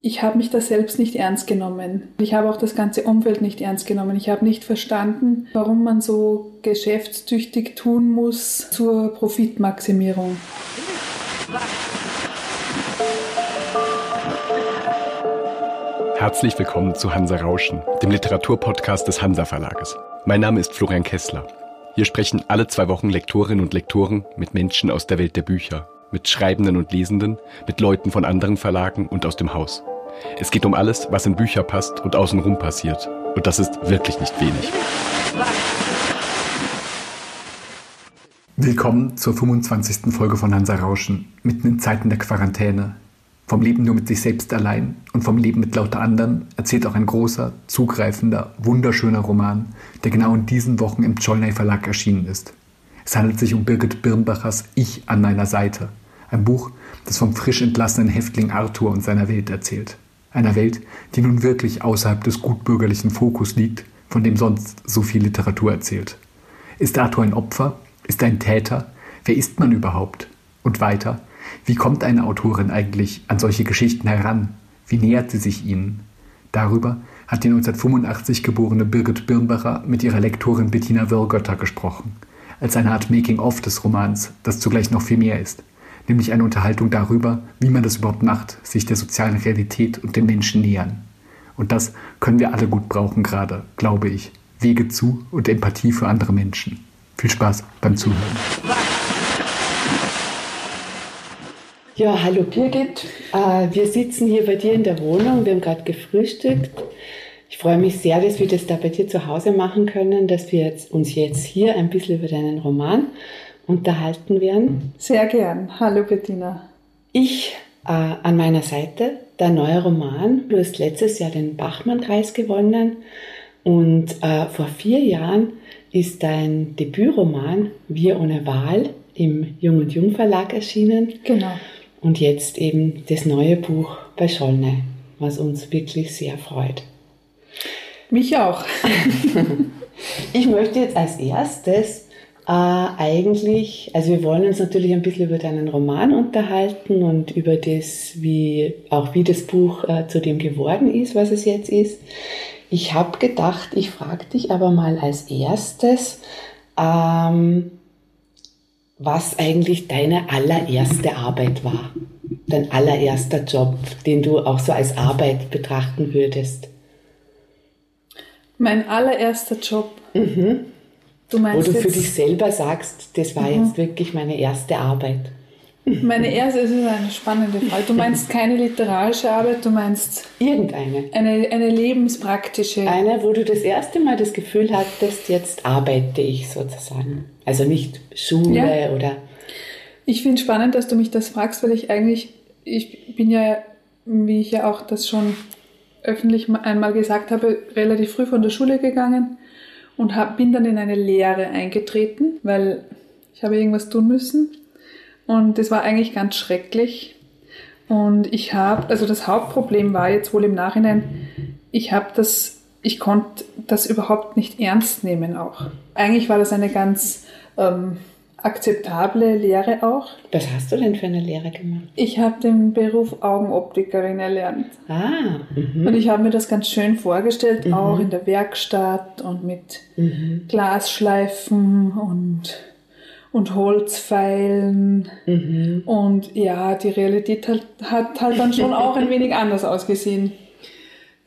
Ich habe mich da selbst nicht ernst genommen. Ich habe auch das ganze Umfeld nicht ernst genommen. Ich habe nicht verstanden, warum man so geschäftstüchtig tun muss zur Profitmaximierung. Herzlich willkommen zu Hansa Rauschen, dem Literaturpodcast des Hansa Verlages. Mein Name ist Florian Kessler. Hier sprechen alle zwei Wochen Lektorinnen und Lektoren mit Menschen aus der Welt der Bücher mit Schreibenden und Lesenden, mit Leuten von anderen Verlagen und aus dem Haus. Es geht um alles, was in Bücher passt und außenrum passiert. Und das ist wirklich nicht wenig. Willkommen zur 25. Folge von Hansa Rauschen, mitten in Zeiten der Quarantäne. Vom Leben nur mit sich selbst allein und vom Leben mit lauter anderen erzählt auch ein großer, zugreifender, wunderschöner Roman, der genau in diesen Wochen im Cholnay Verlag erschienen ist. Es handelt sich um Birgit Birnbachers Ich an meiner Seite, ein Buch, das vom frisch entlassenen Häftling Arthur und seiner Welt erzählt. Einer Welt, die nun wirklich außerhalb des gutbürgerlichen Fokus liegt, von dem sonst so viel Literatur erzählt. Ist Arthur ein Opfer? Ist er ein Täter? Wer ist man überhaupt? Und weiter, wie kommt eine Autorin eigentlich an solche Geschichten heran? Wie nähert sie sich ihnen? Darüber hat die 1985 geborene Birgit Birnbacher mit ihrer Lektorin Bettina Wörgötter gesprochen als eine Art Making-of des Romans, das zugleich noch viel mehr ist, nämlich eine Unterhaltung darüber, wie man das überhaupt macht, sich der sozialen Realität und den Menschen nähern. Und das können wir alle gut brauchen gerade, glaube ich. Wege zu und Empathie für andere Menschen. Viel Spaß beim Zuhören. Ja, hallo Birgit. Äh, wir sitzen hier bei dir in der Wohnung. Wir haben gerade gefrühstückt. Ich freue mich sehr, dass wir das da bei dir zu Hause machen können, dass wir uns jetzt hier ein bisschen über deinen Roman unterhalten werden. Sehr gern. Hallo Bettina. Ich äh, an meiner Seite, der neue Roman. Du hast letztes Jahr den Bachmann-Preis gewonnen und äh, vor vier Jahren ist dein Debütroman Wir ohne Wahl im Jung und Jung Verlag erschienen. Genau. Und jetzt eben das neue Buch bei Schollne, was uns wirklich sehr freut. Mich auch. ich möchte jetzt als erstes äh, eigentlich, also wir wollen uns natürlich ein bisschen über deinen Roman unterhalten und über das, wie auch wie das Buch äh, zu dem geworden ist, was es jetzt ist. Ich habe gedacht, ich frage dich aber mal als erstes, ähm, was eigentlich deine allererste Arbeit war, dein allererster Job, den du auch so als Arbeit betrachten würdest. Mein allererster Job. Mhm. Du Wo du für dich selber sagst, das war mhm. jetzt wirklich meine erste Arbeit. Meine erste, das ist eine spannende Frage. Du meinst keine literarische Arbeit, du meinst irgendeine. Eine, eine lebenspraktische. Eine, wo du das erste Mal das Gefühl hattest, jetzt arbeite ich sozusagen. Also nicht Schule ja. oder. Ich finde es spannend, dass du mich das fragst, weil ich eigentlich, ich bin ja, wie ich ja auch das schon öffentlich einmal gesagt habe, relativ früh von der Schule gegangen und hab, bin dann in eine Lehre eingetreten, weil ich habe irgendwas tun müssen. Und das war eigentlich ganz schrecklich. Und ich habe, also das Hauptproblem war jetzt wohl im Nachhinein, ich habe das, ich konnte das überhaupt nicht ernst nehmen auch. Eigentlich war das eine ganz ähm, akzeptable Lehre auch. Was hast du denn für eine Lehre gemacht? Ich habe den Beruf Augenoptikerin erlernt. Ah. Mhm. Und ich habe mir das ganz schön vorgestellt, mhm. auch in der Werkstatt und mit mhm. Glasschleifen und, und Holzpfeilen. Mhm. Und ja, die Realität hat, hat halt dann schon auch ein wenig anders ausgesehen.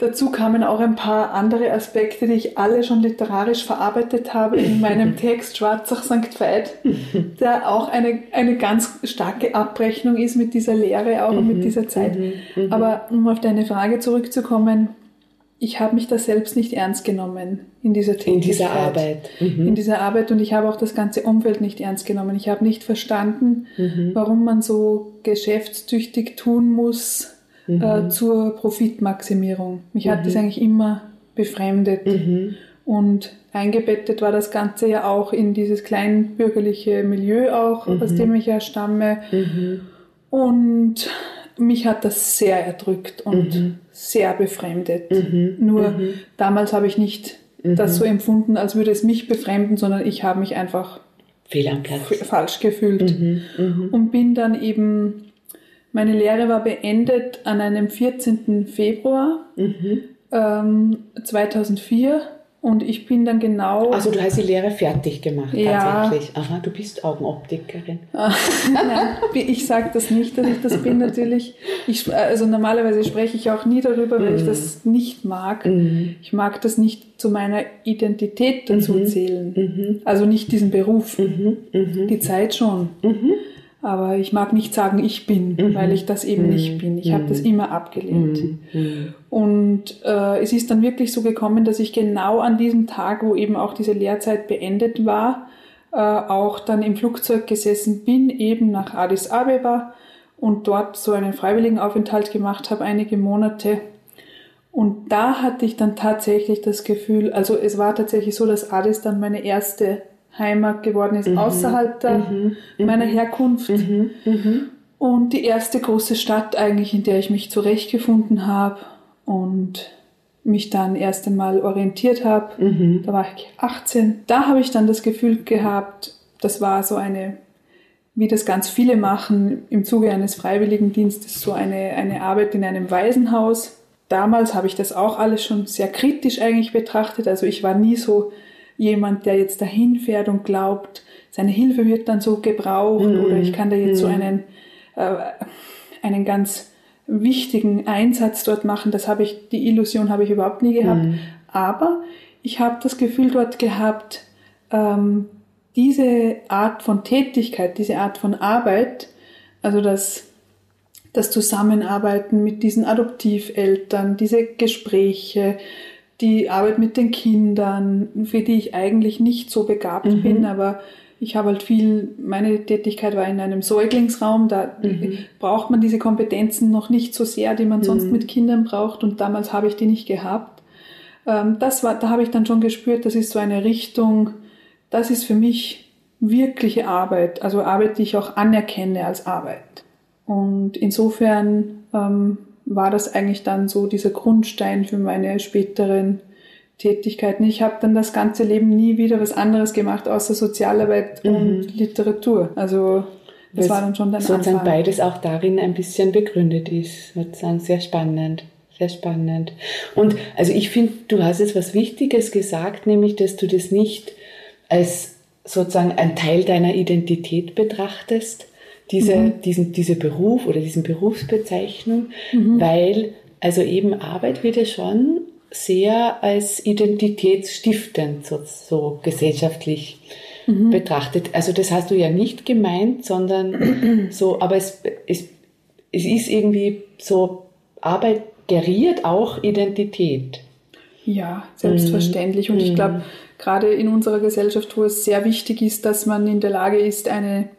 Dazu kamen auch ein paar andere Aspekte, die ich alle schon literarisch verarbeitet habe in meinem Text Schwarzach St. Veit, der auch eine, eine ganz starke Abrechnung ist mit dieser Lehre auch und mit mhm, dieser Zeit. Mhm, mhm. Aber um auf deine Frage zurückzukommen, ich habe mich da selbst nicht ernst genommen in dieser Tätigkeit. In dieser Arbeit. Mhm. In dieser Arbeit und ich habe auch das ganze Umfeld nicht ernst genommen. Ich habe nicht verstanden, warum man so geschäftstüchtig tun muss, mhm. äh, zur Profitmaximierung. Mich mhm. hat das eigentlich immer befremdet. Mhm. Und eingebettet war das Ganze ja auch in dieses kleinbürgerliche Milieu auch, aus mhm. dem ich ja stamme. Mhm. Und mich hat das sehr erdrückt und mhm. sehr befremdet. Nur damals habe ich nicht das so empfunden, als würde es mich befremden, sondern ich habe mich einfach Fehl am Platz. falsch gefühlt. Und bin dann eben Meine Lehre war beendet an einem 14. Februar ähm, 2004 und ich bin dann genau. Also du hast die Lehre fertig gemacht, Ja. tatsächlich. Aha, du bist Augenoptikerin. Nein, ich sage das nicht, dass ich das bin natürlich. Ich, also normalerweise spreche ich auch nie darüber, weil ich das nicht mag. Ich mag das nicht zu meiner Identität dazu zählen. Also nicht diesen Beruf. Die Zeit schon. Aber ich mag nicht sagen, ich bin, weil ich das eben nicht bin. Ich habe das immer abgelehnt. Und äh, es ist dann wirklich so gekommen, dass ich genau an diesem Tag, wo eben auch diese Lehrzeit beendet war, äh, auch dann im Flugzeug gesessen bin, eben nach Addis Abeba und dort so einen Freiwilligenaufenthalt gemacht habe, einige Monate. Und da hatte ich dann tatsächlich das Gefühl, also es war tatsächlich so, dass Addis dann meine erste Heimat geworden ist, außerhalb der, meiner Herkunft. Und die erste große Stadt eigentlich, in der ich mich zurechtgefunden habe und mich dann erst einmal orientiert habe. Da war ich 18. Da habe ich dann das Gefühl gehabt, das war so eine, wie das ganz viele machen, im Zuge eines Freiwilligendienstes, so eine, eine Arbeit in einem Waisenhaus. Damals habe ich das auch alles schon sehr kritisch eigentlich betrachtet. Also ich war nie so jemand, der jetzt dahin fährt und glaubt, seine Hilfe wird dann so gebraucht oder ich kann da jetzt so einen, äh, einen ganz wichtigen Einsatz dort machen. Das habe ich, die Illusion habe ich überhaupt nie gehabt. Aber ich habe das Gefühl dort gehabt, ähm, diese Art von Tätigkeit, diese Art von Arbeit, also das, das Zusammenarbeiten mit diesen Adoptiveltern, diese Gespräche, die Arbeit mit den Kindern, für die ich eigentlich nicht so begabt bin, aber ich habe halt viel, meine Tätigkeit war in einem Säuglingsraum, da braucht man diese Kompetenzen noch nicht so sehr, die man sonst mit Kindern braucht und damals habe ich die nicht gehabt. Ähm, das war, da habe ich dann schon gespürt, das ist so eine Richtung, das ist für mich wirkliche Arbeit, also Arbeit, die ich auch anerkenne als Arbeit. Und insofern ähm, war das eigentlich dann so dieser Grundstein für meine späteren Tätigkeiten. Ich habe dann das ganze Leben nie wieder was anderes gemacht, außer Sozialarbeit und Literatur. Also das war dann schon der sozusagen Anfang. beides auch darin ein bisschen begründet ist. Sozusagen sehr spannend. Sehr spannend. Und also ich finde, du hast jetzt was Wichtiges gesagt, nämlich, dass du das nicht als sozusagen ein Teil deiner Identität betrachtest, diese, diesen, diese Beruf oder diesen Berufsbezeichnung, weil also eben Arbeit wird ja schon sehr als identitätsstiftend so, so gesellschaftlich betrachtet. Also das hast du ja nicht gemeint, sondern so, aber es, es, es ist irgendwie so, Arbeit geriert auch Identität. Ja, selbstverständlich. Und ich glaube, gerade in unserer Gesellschaft, wo es sehr wichtig ist, dass man in der Lage ist, eine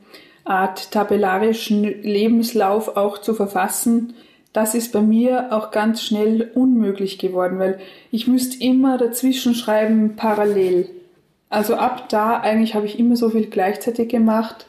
Art tabellarischen Lebenslauf auch zu verfassen, das ist bei mir auch ganz schnell unmöglich geworden, weil ich müsste immer dazwischen schreiben parallel. Also ab da eigentlich habe ich immer so viel gleichzeitig gemacht,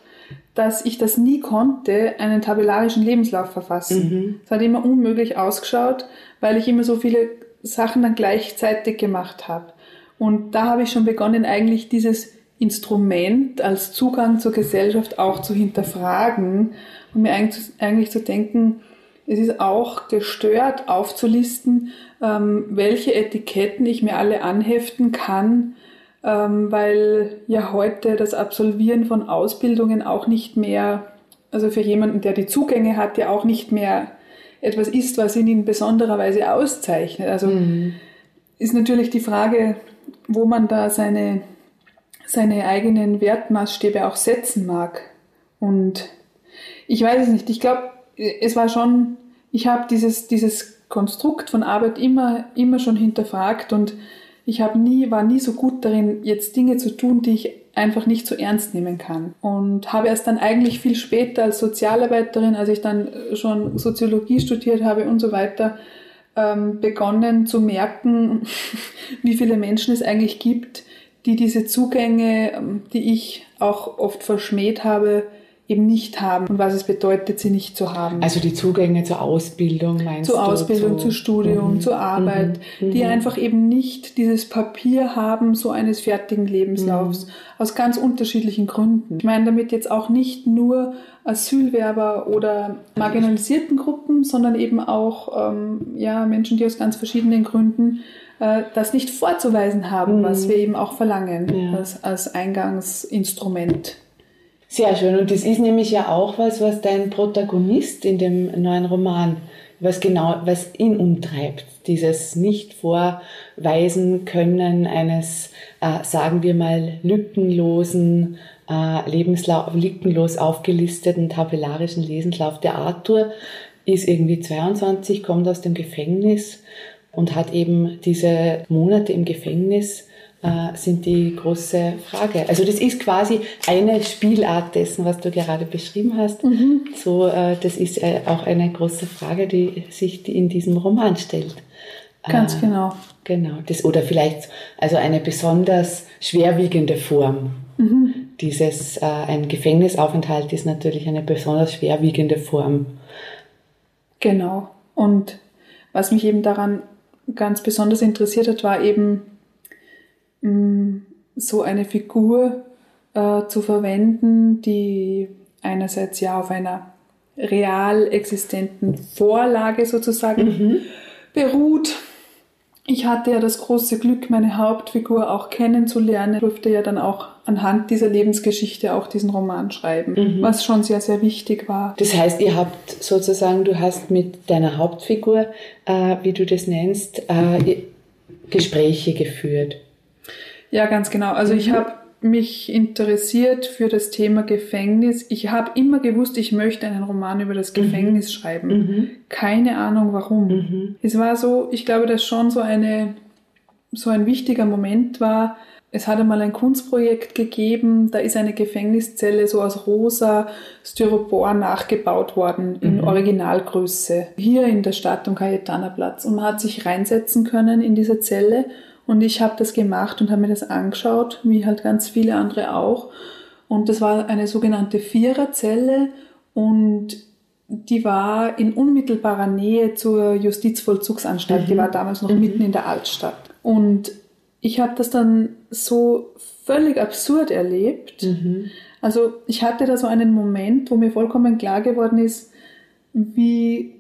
dass ich das nie konnte, einen tabellarischen Lebenslauf verfassen. Es hat immer unmöglich ausgeschaut, weil ich immer so viele Sachen dann gleichzeitig gemacht habe. Und da habe ich schon begonnen, eigentlich dieses Instrument als Zugang zur Gesellschaft auch zu hinterfragen und mir eigentlich, zu denken, es ist auch gestört aufzulisten, ähm, welche Etiketten ich mir alle anheften kann, ähm, weil ja heute das Absolvieren von Ausbildungen auch nicht mehr, also für jemanden, der die Zugänge hat, ja auch nicht mehr etwas ist, was ihn in besonderer Weise auszeichnet. Also ist natürlich die Frage, wo man da seine, seine eigenen Wertmaßstäbe auch setzen mag. Und ich weiß es nicht. Ich glaube, es war schon, ich habe dieses, dieses Konstrukt von Arbeit immer, immer schon hinterfragt und ich habe nie, war nie so gut darin, jetzt Dinge zu tun, die ich einfach nicht so ernst nehmen kann. Und habe erst dann eigentlich viel später als Sozialarbeiterin, als ich dann schon Soziologie studiert habe und so weiter, ähm, begonnen zu merken, wie viele Menschen es eigentlich gibt, die diese Zugänge, ähm, die ich auch oft verschmäht habe, eben nicht haben und was es bedeutet, sie nicht zu haben. Also die Zugänge zur Ausbildung meinst zur du? Ausbildung, zu, zu Studium, mhm. zur Arbeit, mhm. die mhm. einfach eben nicht dieses Papier haben, so eines fertigen Lebenslaufs, mhm. aus ganz unterschiedlichen Gründen. Ich meine damit jetzt auch nicht nur Asylwerber oder marginalisierten Gruppen, sondern eben auch ähm, ja, Menschen, die aus ganz verschiedenen Gründen äh, das nicht vorzuweisen haben, was mhm. wir eben auch verlangen ja. als, als Eingangsinstrument. Sehr schön. Und das ist nämlich ja auch was, was dein Protagonist in dem neuen Roman, was genau, was ihn umtreibt. Dieses nicht vorweisen können eines, äh, sagen wir mal, lückenlosen, äh, Lebenslauf, lückenlos aufgelisteten tabellarischen Lebenslauf. Der Arthur ist irgendwie 22, kommt aus dem Gefängnis und hat eben diese Monate im Gefängnis äh, sind die große Frage. Also das ist quasi eine Spielart dessen, was du gerade beschrieben hast. Mhm. So, äh, das ist äh, auch eine große Frage, die sich in diesem Roman stellt. Ganz genau. Genau. Das, oder vielleicht also eine besonders schwerwiegende Form. Mhm. Dieses, ein Gefängnisaufenthalt ist natürlich eine besonders schwerwiegende Form. Genau. Und was mich eben daran ganz besonders interessiert hat, war eben so eine Figur äh, zu verwenden, die einerseits ja auf einer real existenten Vorlage sozusagen mhm. beruht. Ich hatte ja das große Glück, meine Hauptfigur auch kennenzulernen, ich durfte ja dann auch anhand dieser Lebensgeschichte auch diesen Roman schreiben, mhm. was schon sehr, sehr wichtig war. Das heißt, ihr habt sozusagen, du hast mit deiner Hauptfigur, äh, wie du das nennst, äh, Gespräche geführt. Ja, ganz genau. Also ich habe mich interessiert für das Thema Gefängnis. Ich habe immer gewusst, ich möchte einen Roman über das mhm. Gefängnis mhm. schreiben. Mhm. Keine Ahnung warum. Mhm. Es war so, ich glaube, dass schon so eine so ein wichtiger Moment war. Es hat einmal ein Kunstprojekt gegeben, da ist eine Gefängniszelle so aus rosa Styropor nachgebaut worden in mhm. Originalgröße. Hier in der Stadt am Cayetana-Platz. Und man hat sich reinsetzen können in diese Zelle und ich habe das gemacht und habe mir das angeschaut, wie halt ganz viele andere auch. Und das war eine sogenannte Viererzelle und die war in unmittelbarer Nähe zur Justizvollzugsanstalt. Mhm. Die war damals noch mhm. mitten in der Altstadt. Und ich habe das dann so völlig absurd erlebt. Mhm. Also ich hatte da so einen Moment, wo mir vollkommen klar geworden ist, wie,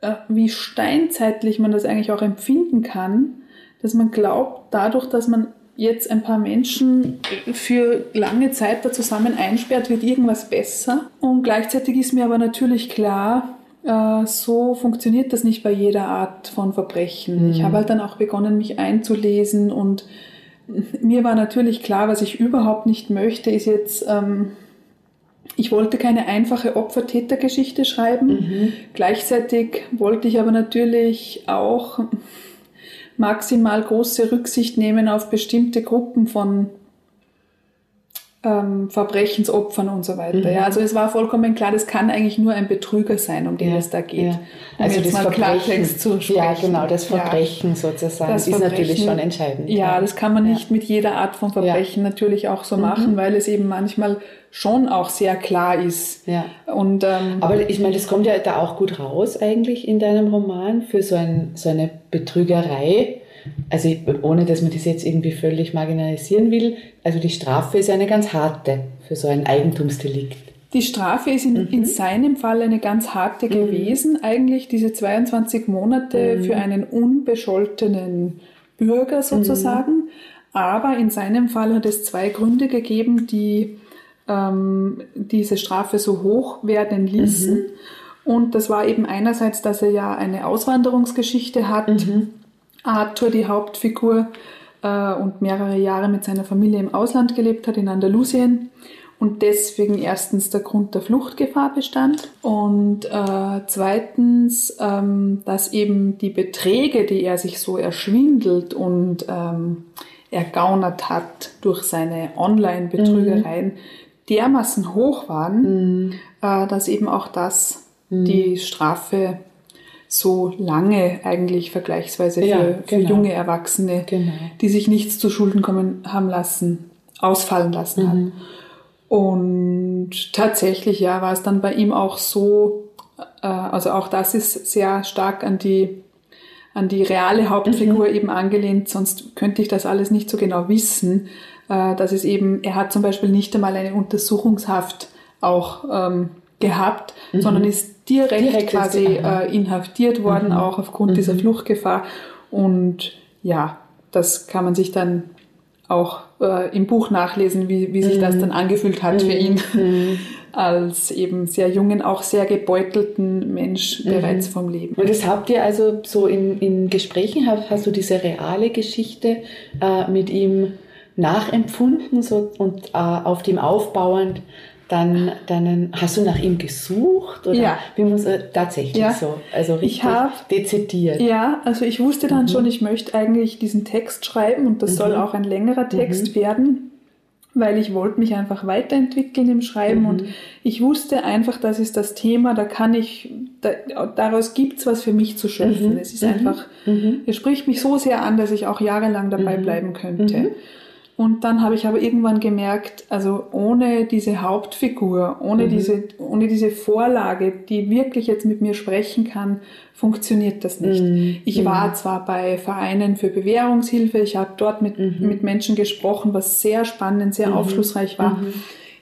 äh, wie steinzeitlich man das eigentlich auch empfinden kann, dass man glaubt, dadurch, dass man jetzt ein paar Menschen für lange Zeit da zusammen einsperrt, wird irgendwas besser. Und gleichzeitig ist mir aber natürlich klar, äh, so funktioniert das nicht bei jeder Art von Verbrechen. Mhm. Ich habe halt dann auch begonnen, mich einzulesen und mir war natürlich klar, was ich überhaupt nicht möchte, ist jetzt, ähm, ich wollte keine einfache Opfer-Täter-Geschichte schreiben. Mhm. Gleichzeitig wollte ich aber natürlich auch maximal große Rücksicht nehmen auf bestimmte Gruppen von ähm, Verbrechensopfern und so weiter. Mhm. Ja, also es war vollkommen klar, das kann eigentlich nur ein Betrüger sein, um den ja, es da geht. Ja. Um also das mal Klartext zu sprechen. Ja, genau, das Verbrechen ja. sozusagen das ist Verbrechen, natürlich schon entscheidend. Ja, das kann man nicht mit jeder Art von Verbrechen natürlich auch so mhm. machen, weil es eben manchmal schon auch sehr klar ist. Ja. Und, ähm, Aber ich meine, das kommt ja da auch gut raus eigentlich in deinem Roman für so, ein, so eine Betrügerei. Also ohne, dass man das jetzt irgendwie völlig marginalisieren will. Also die Strafe ist eine ganz harte für so ein Eigentumsdelikt. Die Strafe ist in, mhm. in seinem Fall eine ganz harte mhm. gewesen. Eigentlich diese 22 Monate mhm. für einen unbescholtenen Bürger sozusagen. Mhm. Aber in seinem Fall hat es zwei Gründe gegeben, die ähm, diese Strafe so hoch werden ließen. Mhm. Und das war eben einerseits, dass er ja eine Auswanderungsgeschichte hat. Arthur, die Hauptfigur, äh, und mehrere Jahre mit seiner Familie im Ausland gelebt hat, in Andalusien. Und deswegen erstens der Grund der Fluchtgefahr bestand und äh, zweitens, ähm, dass eben die Beträge, die er sich so erschwindelt und ähm, ergaunert hat durch seine Online-Betrügereien, mhm dermaßen hoch waren, mhm. äh, dass eben auch das mhm. die Strafe so lange eigentlich vergleichsweise ja, für, für genau. junge Erwachsene, genau. die sich nichts zu Schulden kommen haben lassen, ausfallen lassen mhm. hat. Und tatsächlich, ja, war es dann bei ihm auch so, äh, also auch das ist sehr stark an die, an die reale Hauptfigur mhm. eben angelehnt, sonst könnte ich das alles nicht so genau wissen, äh, dass es eben, er hat zum Beispiel nicht einmal eine Untersuchungshaft auch ähm, gehabt, mhm. sondern ist direkt, direkt quasi äh, inhaftiert worden, mhm. auch aufgrund dieser mhm. Fluchtgefahr. Und ja, das kann man sich dann auch äh, im Buch nachlesen, wie, wie sich das mhm. dann angefühlt hat für ihn mhm. als eben sehr jungen, auch sehr gebeutelten Mensch bereits vom Leben. Und das habt ihr also so in, in Gesprächen, hast, hast du diese reale Geschichte äh, mit ihm nachempfunden so, und äh, auf dem aufbauend dann, dann hast du nach ihm gesucht oder ja. wie muss er tatsächlich ja. so, also richtig hab, dezidiert. Ja, also ich wusste dann mhm. schon, ich möchte eigentlich diesen Text schreiben und das mhm. soll auch ein längerer Text mhm. werden, weil ich wollte mich einfach weiterentwickeln im Schreiben und mhm. ich wusste einfach, das ist das Thema, da kann ich, da, daraus gibt's was für mich zu schöpfen. Mhm. Es ist einfach, mhm. es spricht mich so sehr an, dass ich auch jahrelang dabei bleiben könnte. Und dann habe ich aber irgendwann gemerkt, also ohne diese Hauptfigur, ohne, mhm. diese, ohne diese Vorlage, die wirklich jetzt mit mir sprechen kann, funktioniert das nicht. Mhm. Ich war mhm. zwar bei Vereinen für Bewährungshilfe, ich habe dort mit, mhm. mit Menschen gesprochen, was sehr spannend, sehr mhm. aufschlussreich war.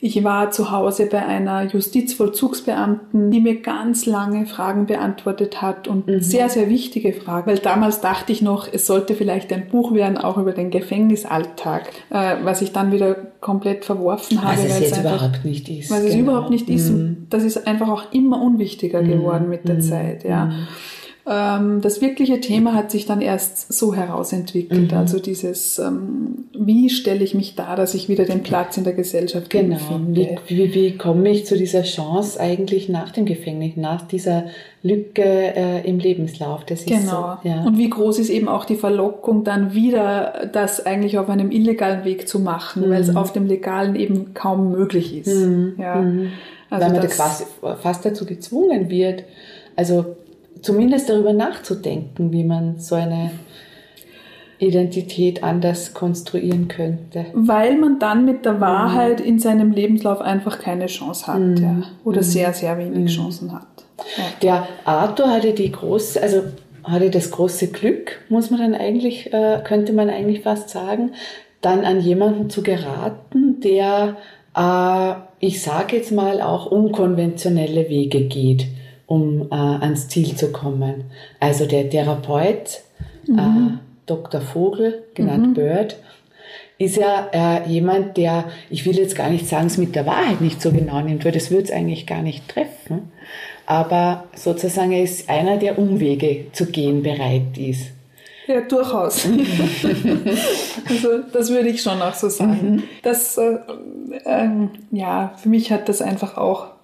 Mhm. Ich war zu Hause bei einer Justizvollzugsbeamten, die mir ganz lange Fragen beantwortet hat und mhm. sehr, sehr wichtige Fragen. Weil damals dachte ich noch, es sollte vielleicht ein Buch werden, auch über den Gefängnisalltag, äh, was ich dann wieder komplett verworfen habe. Was es jetzt einfach, überhaupt nicht ist. Was genau. es überhaupt nicht ist. Mhm. Das ist einfach auch immer unwichtiger mhm. geworden mit der mhm. Zeit, ja. Ähm, das wirkliche Thema hat sich dann erst so herausentwickelt. Mhm. Also dieses, ähm, wie stelle ich mich da, dass ich wieder den Platz in der Gesellschaft genau. finde. Wie, wie, wie komme ich zu dieser Chance eigentlich nach dem Gefängnis, nach dieser Lücke äh, im Lebenslauf? Das ist genau. So, ja. Und wie groß ist eben auch die Verlockung, dann wieder das eigentlich auf einem illegalen Weg zu machen, mhm. weil es auf dem legalen eben kaum möglich ist. Mhm. Ja. Mhm. Also weil man da quasi fast dazu gezwungen wird. Also zumindest darüber nachzudenken, wie man so eine Identität anders konstruieren könnte. Weil man dann mit der Wahrheit mhm. in seinem Lebenslauf einfach keine Chance hat mhm. ja, oder mhm. sehr, sehr wenig mhm. Chancen hat. Ja. Der Arthur hatte die große, also hatte das große Glück, muss man dann eigentlich, äh, könnte man eigentlich fast sagen, dann an jemanden zu geraten, der, äh, ich sage jetzt mal, auch unkonventionelle Wege geht um äh, ans Ziel zu kommen. Also der Therapeut, mhm. äh, Dr. Vogel, genannt mhm. Bird, ist ja äh, jemand, der, ich will jetzt gar nicht sagen, es mit der Wahrheit nicht so genau nimmt, weil das würde es eigentlich gar nicht treffen. Aber sozusagen er ist einer, der Umwege zu gehen bereit ist. Ja, durchaus. also das würde ich schon auch so sagen. Mhm. Das, äh, äh, ja, für mich hat das einfach auch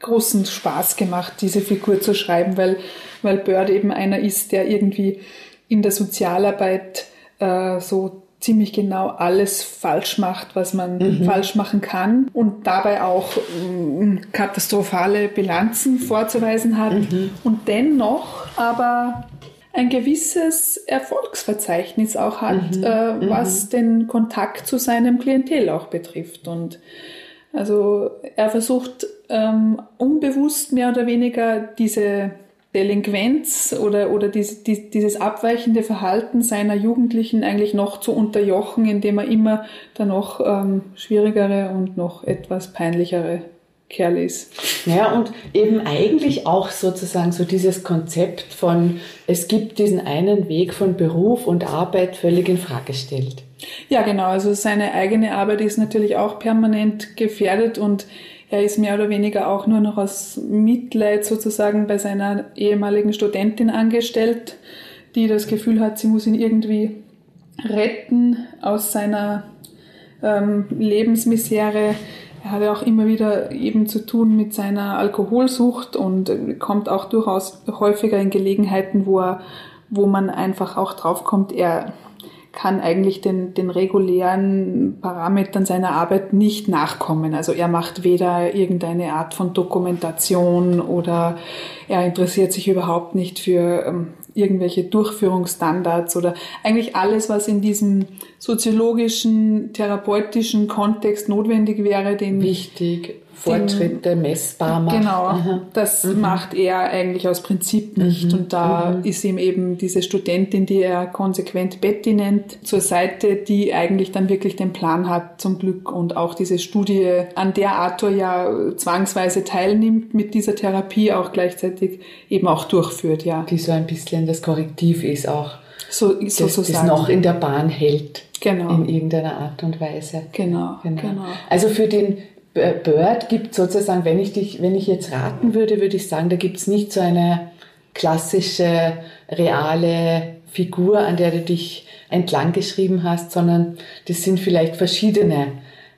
großen Spaß gemacht, diese Figur zu schreiben, weil, weil Bird eben einer ist, der irgendwie in der Sozialarbeit äh, so ziemlich genau alles falsch macht, was man mhm. falsch machen kann und dabei auch äh, katastrophale Bilanzen vorzuweisen hat mhm. und dennoch aber ein gewisses Erfolgsverzeichnis auch hat, mhm. äh, mhm. was den Kontakt zu seinem Klientel auch betrifft. Und also er versucht ähm, unbewusst mehr oder weniger diese Delinquenz oder, oder diese, die, dieses abweichende Verhalten seiner Jugendlichen eigentlich noch zu unterjochen, indem er immer der noch ähm, schwierigere und noch etwas peinlichere Kerl ist. Ja, und eben eigentlich auch sozusagen so dieses Konzept von, es gibt diesen einen Weg von Beruf und Arbeit völlig in Frage stellt. Ja, genau. Also seine eigene Arbeit ist natürlich auch permanent gefährdet und er ist mehr oder weniger auch nur noch aus Mitleid sozusagen bei seiner ehemaligen Studentin angestellt, die das Gefühl hat, sie muss ihn irgendwie retten aus seiner ähm, Lebensmisere. Er hat ja auch immer wieder eben zu tun mit seiner Alkoholsucht und kommt auch durchaus häufiger in Gelegenheiten, wo er, wo man einfach auch draufkommt, er kann eigentlich den, den regulären Parametern seiner Arbeit nicht nachkommen. Also er macht weder irgendeine Art von Dokumentation oder er interessiert sich überhaupt nicht für ähm, irgendwelche Durchführungsstandards oder eigentlich alles, was in diesem soziologischen, therapeutischen Kontext notwendig wäre, den wichtig Fortschritte messbar macht. Genau, Aha. das mhm. macht er eigentlich aus Prinzip nicht. Mhm. Und da mhm. ist ihm eben diese Studentin, die er konsequent Betty nennt, zur Seite, die eigentlich dann wirklich den Plan hat zum Glück und auch diese Studie, an der Arthur ja zwangsweise teilnimmt mit dieser Therapie, auch gleichzeitig eben auch durchführt, ja. Die so ein bisschen das Korrektiv ist auch. So, so, das, so das noch in der Bahn hält. Genau. In irgendeiner Art und Weise. Genau, genau. genau. Also für den Bird gibt sozusagen, wenn ich dich, wenn ich jetzt raten würde, würde ich sagen, da gibt es nicht so eine klassische, reale Figur, an der du dich entlang geschrieben hast, sondern das sind vielleicht verschiedene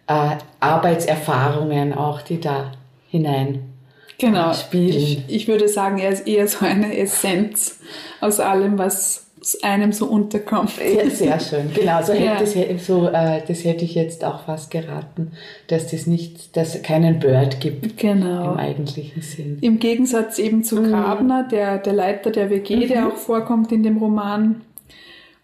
äh, Arbeitserfahrungen auch, die da hinein genau. spielen. Ich, ich würde sagen, er ist eher so eine Essenz aus allem, was einem so unterkommt. Ja, sehr schön. Genau, so, ja. hätte, das, so äh, das hätte ich jetzt auch fast geraten, dass das nicht, dass keinen Bird gibt genau. im eigentlichen Sinn. Im Gegensatz eben zu mhm. Grabner, der, der Leiter der WG, mhm. der auch vorkommt in dem Roman,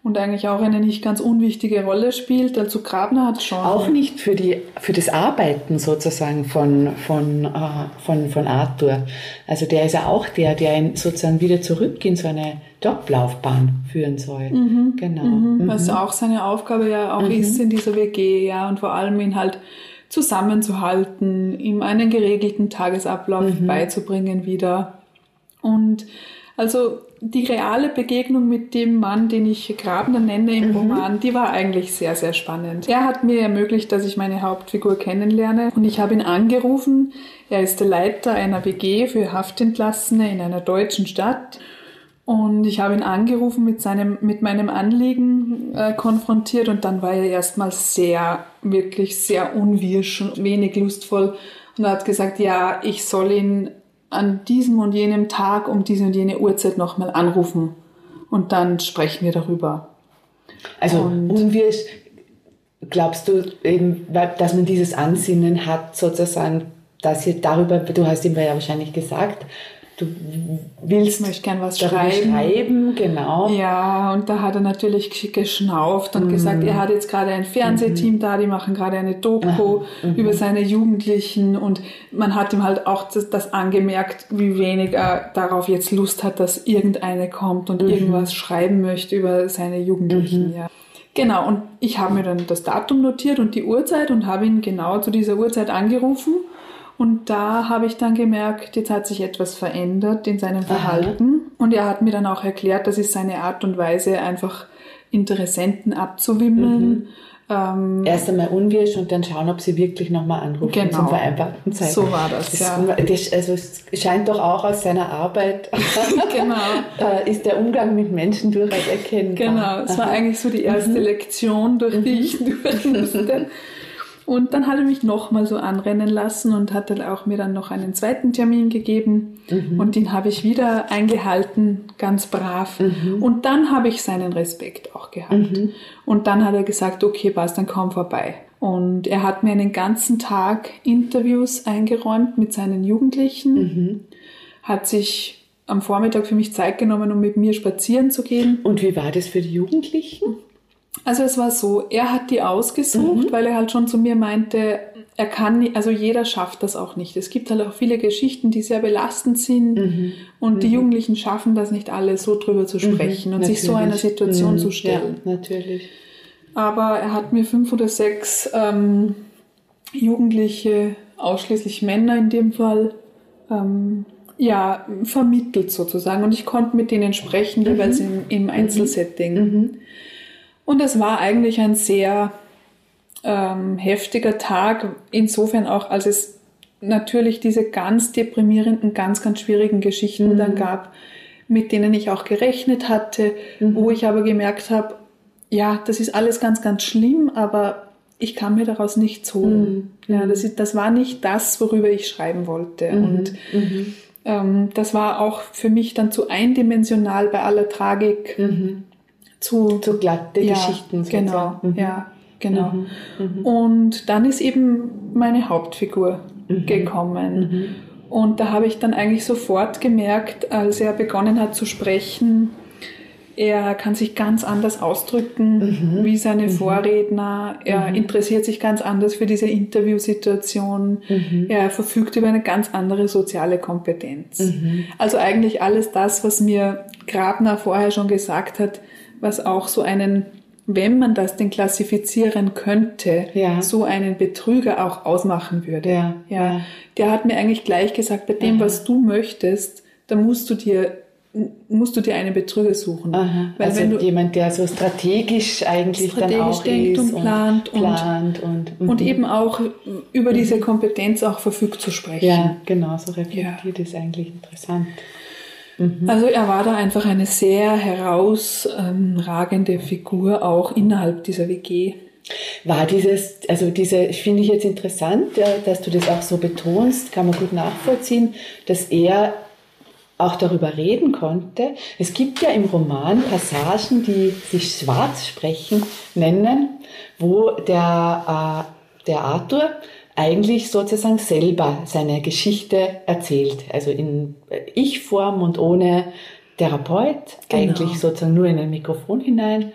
und eigentlich auch eine nicht ganz unwichtige Rolle spielt. Also Grabner hat schon. Auch nicht für, die, für das Arbeiten sozusagen von, von, äh, von, von Arthur. Also der ist ja auch der, der ihn sozusagen wieder zurück in so eine Joblaufbahn führen soll. Mhm. Genau. Mhm. Was mhm. auch seine Aufgabe ja auch mhm. ist in dieser WG, ja, und vor allem ihn halt zusammenzuhalten, ihm einen geregelten Tagesablauf mhm. beizubringen wieder. Und also die reale Begegnung mit dem Mann, den ich Grabner nenne im mhm. Roman, die war eigentlich sehr, sehr spannend. Er hat mir ermöglicht, dass ich meine Hauptfigur kennenlerne und ich habe ihn angerufen. Er ist der Leiter einer WG für Haftentlassene in einer deutschen Stadt. Und ich habe ihn angerufen mit seinem, mit meinem Anliegen äh, konfrontiert und dann war er erstmal sehr, wirklich sehr unwirsch und wenig lustvoll und er hat gesagt, ja, ich soll ihn an diesem und jenem Tag um diese und jene Uhrzeit nochmal anrufen und dann sprechen wir darüber. Also und unwirsch, glaubst du eben, dass man dieses Ansinnen hat, sozusagen, dass ihr darüber, du hast ihm ja wahrscheinlich gesagt, du willst möchte gern was schreiben. schreiben. genau. Ja, und da hat er natürlich geschnauft und mm. gesagt, er hat jetzt gerade ein Fernsehteam mm. da, die machen gerade eine Doku mm. über seine Jugendlichen und man hat ihm halt auch das, das, angemerkt, wie wenig er darauf jetzt Lust hat, dass irgendeine kommt und -hmm. irgendwas schreiben möchte über seine Jugendlichen, -hmm. ja. Genau, und ich habe mir dann das Datum notiert und die Uhrzeit und habe ihn genau zu dieser Uhrzeit angerufen und da habe ich dann gemerkt, jetzt hat sich etwas verändert in seinem Verhalten. Aha. Und er hat mir dann auch erklärt, das ist seine Art und Weise, einfach Interessenten abzuwimmeln. Mhm. Ähm, Erst einmal unwirsch und dann schauen, ob sie wirklich nochmal anrufen genau. zum vereinbarten Zeit. So war das, das ja. Das, also es scheint doch auch aus seiner Arbeit, genau. Ist der Umgang mit Menschen durchaus erkennbar. Genau, es war eigentlich so die erste mhm. Lektion, durch die ich mhm. durch musste. Und dann hat er mich nochmal so anrennen lassen und hat dann auch mir dann noch einen zweiten Termin gegeben. Mhm. Und den habe ich wieder eingehalten, ganz brav. Mhm. Und dann habe ich seinen Respekt auch gehabt. Mhm. Und dann hat er gesagt, okay, passt, dann komm vorbei. Und er hat mir einen ganzen Tag Interviews eingeräumt mit seinen Jugendlichen, mhm. hat sich am Vormittag für mich Zeit genommen, um mit mir spazieren zu gehen. Und wie war das für die Jugendlichen? Also es war so, er hat die ausgesucht, mhm. weil er halt schon zu mir meinte, er kann nicht, also jeder schafft das auch nicht. Es gibt halt auch viele Geschichten, die sehr belastend sind mhm. und mhm. die Jugendlichen schaffen das nicht alle, so drüber zu mhm. sprechen und natürlich. sich so einer Situation mhm. zu stellen. Ja, natürlich. Aber er hat mir fünf oder sechs ähm, Jugendliche, ausschließlich Männer in dem Fall, ähm, ja, vermittelt sozusagen. Und ich konnte mit denen sprechen, jeweils im, im Einzelsetting. Und es war eigentlich ein sehr ähm, heftiger Tag, insofern auch, als es natürlich diese ganz deprimierenden, ganz, ganz schwierigen Geschichten mhm. dann gab, mit denen ich auch gerechnet hatte, mhm. wo ich aber gemerkt habe, ja, das ist alles ganz, ganz schlimm, aber ich kann mir daraus nichts holen. Mhm. Ja, das, ist, das war nicht das, worüber ich schreiben wollte. Mhm. Und mhm. ähm, das war auch für mich dann zu eindimensional bei aller Tragik. Mhm zu, zu glatte ja, Geschichten. Genau, mhm. ja, genau. Mhm. Mhm. Und dann ist eben meine Hauptfigur mhm. gekommen. Mhm. Und da habe ich dann eigentlich sofort gemerkt, als er begonnen hat zu sprechen, er kann sich ganz anders ausdrücken mhm. wie seine mhm. Vorredner. Er mhm. interessiert sich ganz anders für diese Interviewsituation. Mhm. Er verfügt über eine ganz andere soziale Kompetenz. Also eigentlich alles das, was mir Grabner vorher schon gesagt hat, was auch so einen, wenn man das denn klassifizieren könnte, ja. so einen Betrüger auch ausmachen würde. Ja. ja. Der hat mir eigentlich gleich gesagt, bei dem, was du möchtest, da musst du dir musst du dir einen Betrüger suchen. Aha, Weil also du jemand, der so strategisch eigentlich strategisch dann auch denkt ist und plant und, plant und, und, und eben auch über diese mhm. Kompetenz auch verfügt zu sprechen. Ja, genau, so reflektiert ja. ist eigentlich interessant. Mhm. Also er war da einfach eine sehr herausragende Figur auch innerhalb dieser WG. War dieses, also diese, finde ich jetzt interessant, dass du das auch so betonst, kann man gut nachvollziehen, dass er auch darüber reden konnte. Es gibt ja im Roman Passagen, die sich Schwarz sprechen nennen, wo der, äh, der Arthur eigentlich sozusagen selber seine Geschichte erzählt. Also in Ich-Form und ohne Therapeut, genau. eigentlich sozusagen nur in ein Mikrofon hinein.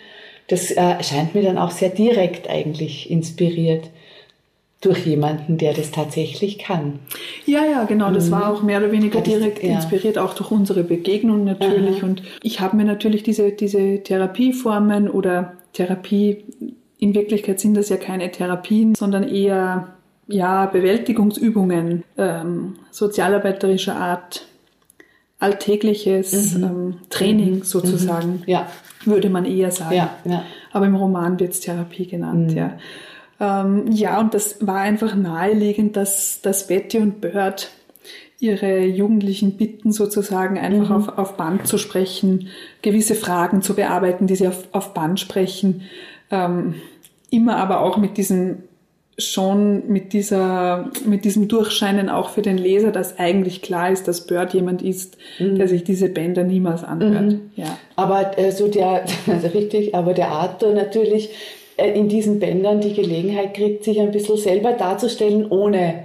Das äh, scheint mir dann auch sehr direkt eigentlich inspiriert durch jemanden, der das tatsächlich kann. Ja, ja, genau. Das mhm. war auch mehr oder weniger direkt ja. inspiriert, auch durch unsere Begegnung natürlich. Aha. Und ich habe mir natürlich diese, diese Therapieformen oder Therapie, in Wirklichkeit sind das ja keine Therapien, sondern eher ja, Bewältigungsübungen ähm, sozialarbeiterischer Art, alltägliches mhm. ähm, Training mhm. sozusagen, mhm. ja. würde man eher sagen. Ja, ja. Aber im Roman wird es Therapie genannt, mhm. ja. Ähm, ja, und das war einfach naheliegend, dass, dass Betty und Bird ihre Jugendlichen bitten, sozusagen einfach mhm. auf, auf Band zu sprechen, gewisse Fragen zu bearbeiten, die sie auf, auf Band sprechen. Ähm, immer aber auch mit diesem schon mit dieser, mit diesem Durchscheinen auch für den Leser, dass eigentlich klar ist, dass Bird jemand ist, mhm. der sich diese Bänder niemals anhört. Mhm. Ja. Aber äh, so der, also richtig, aber der Arthur natürlich, äh, in diesen Bändern die Gelegenheit kriegt, sich ein bisschen selber darzustellen, ohne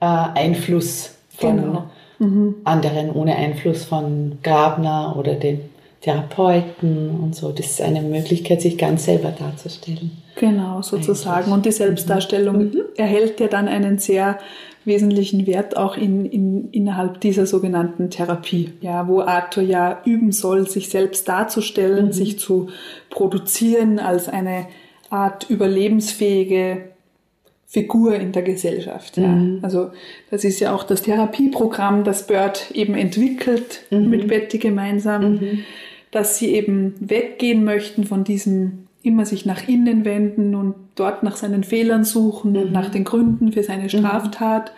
äh, Einfluss von genau. mhm. anderen, ohne Einfluss von Grabner oder den Therapeuten und so. Das ist eine Möglichkeit, sich ganz selber darzustellen. Genau, sozusagen. Eigentlich. Und die Selbstdarstellung mhm. mhm. erhält ja dann einen sehr wesentlichen Wert auch in, in, innerhalb dieser sogenannten Therapie, ja, wo Arthur ja üben soll, sich selbst darzustellen, mhm. sich zu produzieren als eine Art überlebensfähige Figur in der Gesellschaft. Ja. Mhm. Also das ist ja auch das Therapieprogramm, das Bird eben entwickelt mhm. mit Betty gemeinsam, mhm. Dass sie eben weggehen möchten von diesem immer sich nach innen wenden und dort nach seinen Fehlern suchen und mhm. nach den Gründen für seine mhm. Straftat,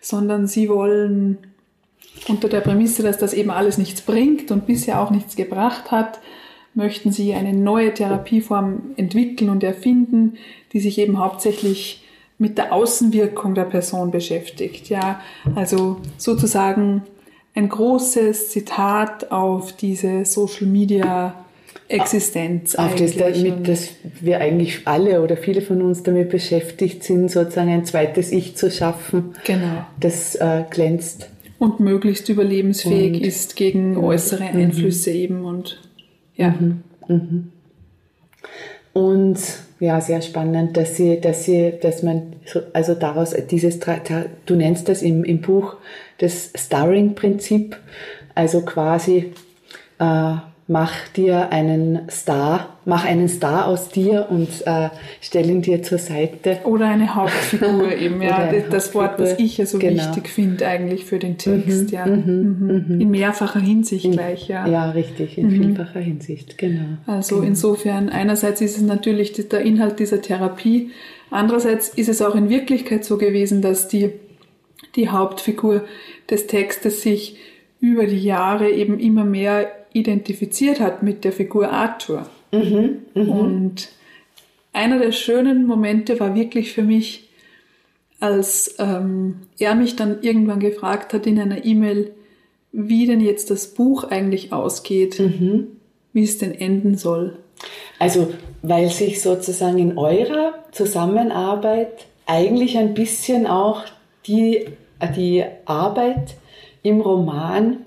sondern sie wollen unter der Prämisse, dass das eben alles nichts bringt und bisher auch nichts gebracht hat, möchten sie eine neue Therapieform entwickeln und erfinden, die sich eben hauptsächlich mit der Außenwirkung der Person beschäftigt. Ja, also sozusagen ein großes Zitat auf diese Social Media Existenz. Auf das, damit, dass wir eigentlich alle oder viele von uns damit beschäftigt sind, sozusagen ein zweites Ich zu schaffen. Genau. Das äh, glänzt. Und möglichst überlebensfähig und, ist gegen äußere Einflüsse mhm. eben und ja. Mhm. Mhm. Und ja, sehr spannend, dass sie, dass sie, dass man, also daraus dieses, du nennst das im, im Buch das Starring-Prinzip, also quasi äh, mach dir einen Star, mach einen Star aus dir und äh, stell ihn dir zur Seite. Oder eine Hauptfigur eben, ja. Das, das Wort, das ich ja so genau. wichtig finde eigentlich für den Text, mhm, ja. Mhm, mhm. mhm. In mehrfacher Hinsicht in, gleich, ja. Ja, richtig, in mhm. vielfacher Hinsicht, genau. Also genau. insofern, einerseits ist es natürlich der Inhalt dieser Therapie, andererseits ist es auch in Wirklichkeit so gewesen, dass die, die Hauptfigur des Textes sich über die Jahre eben immer mehr identifiziert hat mit der Figur Arthur. Mhm, mh. Und einer der schönen Momente war wirklich für mich, als ähm, er mich dann irgendwann gefragt hat in einer E-Mail, wie denn jetzt das Buch eigentlich ausgeht, mhm. wie es denn enden soll. Also, weil sich sozusagen in eurer Zusammenarbeit eigentlich ein bisschen auch die, die Arbeit im Roman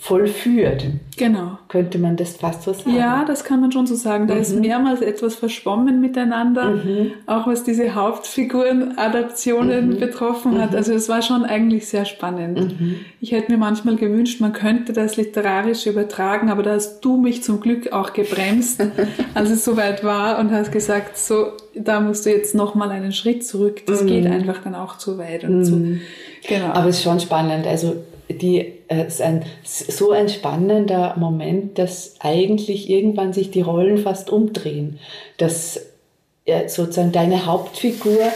vollführt. Genau. Könnte man das fast so sagen? Ja, das kann man schon so sagen. Da mhm. ist mehrmals etwas verschwommen miteinander, mhm. auch was diese Hauptfiguren-Adaptionen mhm. betroffen hat. Mhm. Also es war schon eigentlich sehr spannend. Mhm. Ich hätte mir manchmal gewünscht, man könnte das literarisch übertragen, aber da hast du mich zum Glück auch gebremst, als es soweit war und hast gesagt, so, da musst du jetzt nochmal einen Schritt zurück. Das geht mhm. einfach dann auch zu weit und zu. Genau. Aber es ist schon spannend. Also die, äh, ist ein, so ein spannender Moment, dass eigentlich irgendwann sich die Rollen fast umdrehen. Dass äh, sozusagen deine Hauptfigur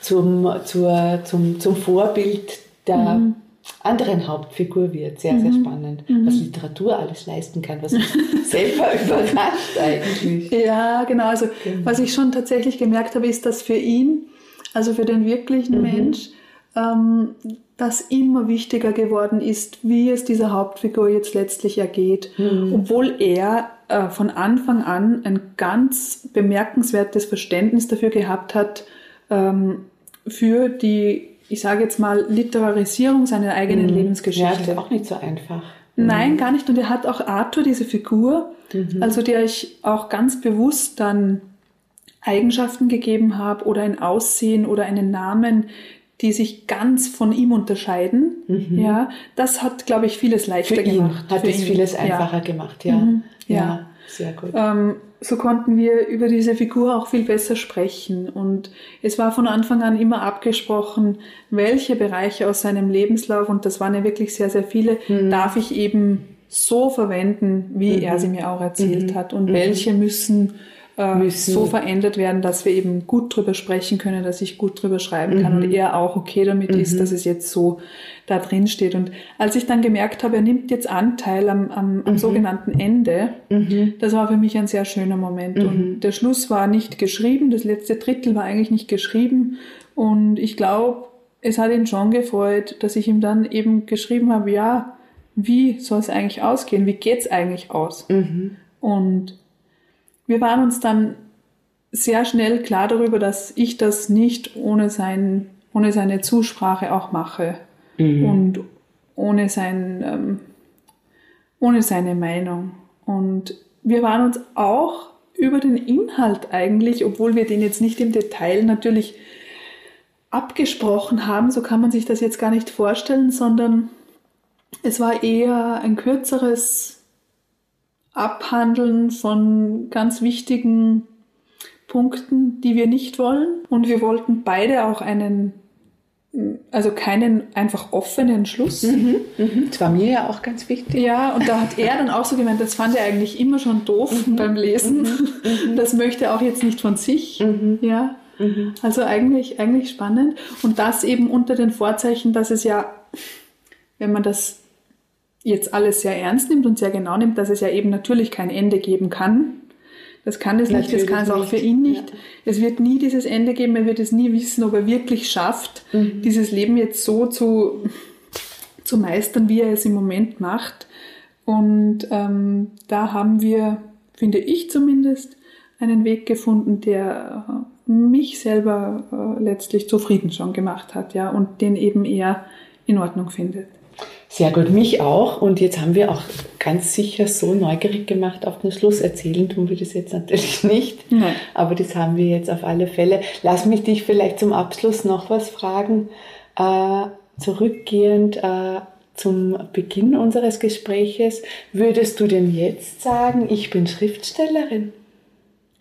zum, zur, zum, zum Vorbild der mhm. anderen Hauptfigur wird. Sehr, sehr mhm. spannend. Mhm. Was Literatur alles leisten kann, was mich selber überrascht eigentlich. Ja, genau. Also, genau. was ich schon tatsächlich gemerkt habe, ist, dass für ihn, also für den wirklichen mhm. Mensch, ähm, das immer wichtiger geworden ist, wie es dieser Hauptfigur jetzt letztlich ergeht, mhm. obwohl er äh, von Anfang an ein ganz bemerkenswertes Verständnis dafür gehabt hat, ähm, für die, ich sage jetzt mal, Literarisierung seiner eigenen mhm. Lebensgeschichte. Ja, das ist auch nicht so einfach. Nein, mhm. gar nicht. Und er hat auch Arthur, diese Figur, mhm. also der ich auch ganz bewusst dann Eigenschaften gegeben habe oder ein Aussehen oder einen Namen, die sich ganz von ihm unterscheiden. Mhm. Ja, das hat, glaube ich, vieles leichter für ihn gemacht. Hat es vieles einfacher ja. gemacht, ja. Mhm. ja. ja. sehr gut. Ähm, so konnten wir über diese Figur auch viel besser sprechen. Und es war von Anfang an immer abgesprochen, welche Bereiche aus seinem Lebenslauf, und das waren ja wirklich sehr, sehr viele, mhm. darf ich eben so verwenden, wie mhm. er sie mir auch erzählt mhm. hat. Und mhm. welche müssen äh, so verändert werden, dass wir eben gut drüber sprechen können, dass ich gut drüber schreiben kann mhm. und er auch okay damit mhm. ist, dass es jetzt so da drin steht. Und als ich dann gemerkt habe, er nimmt jetzt Anteil am, am, am mhm. sogenannten Ende, mhm. das war für mich ein sehr schöner Moment. Und mhm. der Schluss war nicht geschrieben, das letzte Drittel war eigentlich nicht geschrieben. Und ich glaube, es hat ihn schon gefreut, dass ich ihm dann eben geschrieben habe, ja, wie soll es eigentlich ausgehen? Wie geht's eigentlich aus? Mhm. Und wir waren uns dann sehr schnell klar darüber, dass ich das nicht ohne, sein, ohne seine Zusprache auch mache mhm. und ohne, sein, ähm, ohne seine Meinung. Und wir waren uns auch über den Inhalt eigentlich, obwohl wir den jetzt nicht im Detail natürlich abgesprochen haben, so kann man sich das jetzt gar nicht vorstellen, sondern es war eher ein kürzeres Abhandeln von ganz wichtigen Punkten, die wir nicht wollen. Und wir wollten beide auch einen, also keinen einfach offenen Schluss. Mhm, mhm. Das war mir ja auch ganz wichtig. Ja, und da hat er dann auch so gemeint, das fand er eigentlich immer schon doof mhm. beim Lesen. Mhm. Mhm. Das möchte er auch jetzt nicht von sich. Mhm. Ja. Also eigentlich, eigentlich spannend. Und das eben unter den Vorzeichen, dass es ja, wenn man das jetzt alles sehr ernst nimmt und sehr genau nimmt, dass es ja eben natürlich kein Ende geben kann. Das kann es nicht, das kann es auch für ihn nicht. Ja. Es wird nie dieses Ende geben, er wird es nie wissen, ob er wirklich schafft, mhm. dieses Leben jetzt so zu, zu meistern, wie er es im Moment macht. Und ähm, da haben wir, finde ich zumindest, einen Weg gefunden, der mich selber äh, letztlich zufrieden schon gemacht hat, ja, und den eben er in Ordnung findet. Sehr gut, mich auch. Und jetzt haben wir auch ganz sicher so neugierig gemacht auf den Schluss. Erzählen tun wir das jetzt natürlich nicht, Nein. aber das haben wir jetzt auf alle Fälle. Lass mich dich vielleicht zum Abschluss noch was fragen. Äh, zurückgehend äh, zum Beginn unseres Gespräches, würdest du denn jetzt sagen, ich bin Schriftstellerin?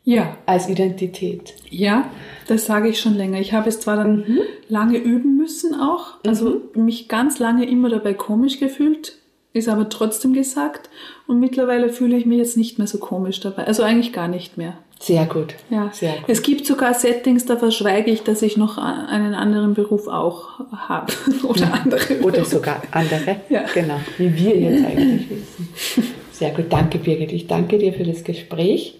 Ja. Als Identität. Ja, das sage ich schon länger. Ich habe es zwar dann mhm. lange üben müssen auch, also mhm. mich ganz lange immer dabei komisch gefühlt, ist aber trotzdem gesagt. Und mittlerweile fühle ich mich jetzt nicht mehr so komisch dabei. Also eigentlich gar nicht mehr. Sehr gut. Ja. Sehr gut. Es gibt sogar Settings, da verschweige ich, dass ich noch einen anderen Beruf auch habe. Oder ja. andere. Oder sogar andere. Ja. Genau. Wie wir jetzt eigentlich wissen. Sehr gut. Danke, Birgit. Ich danke dir für das Gespräch.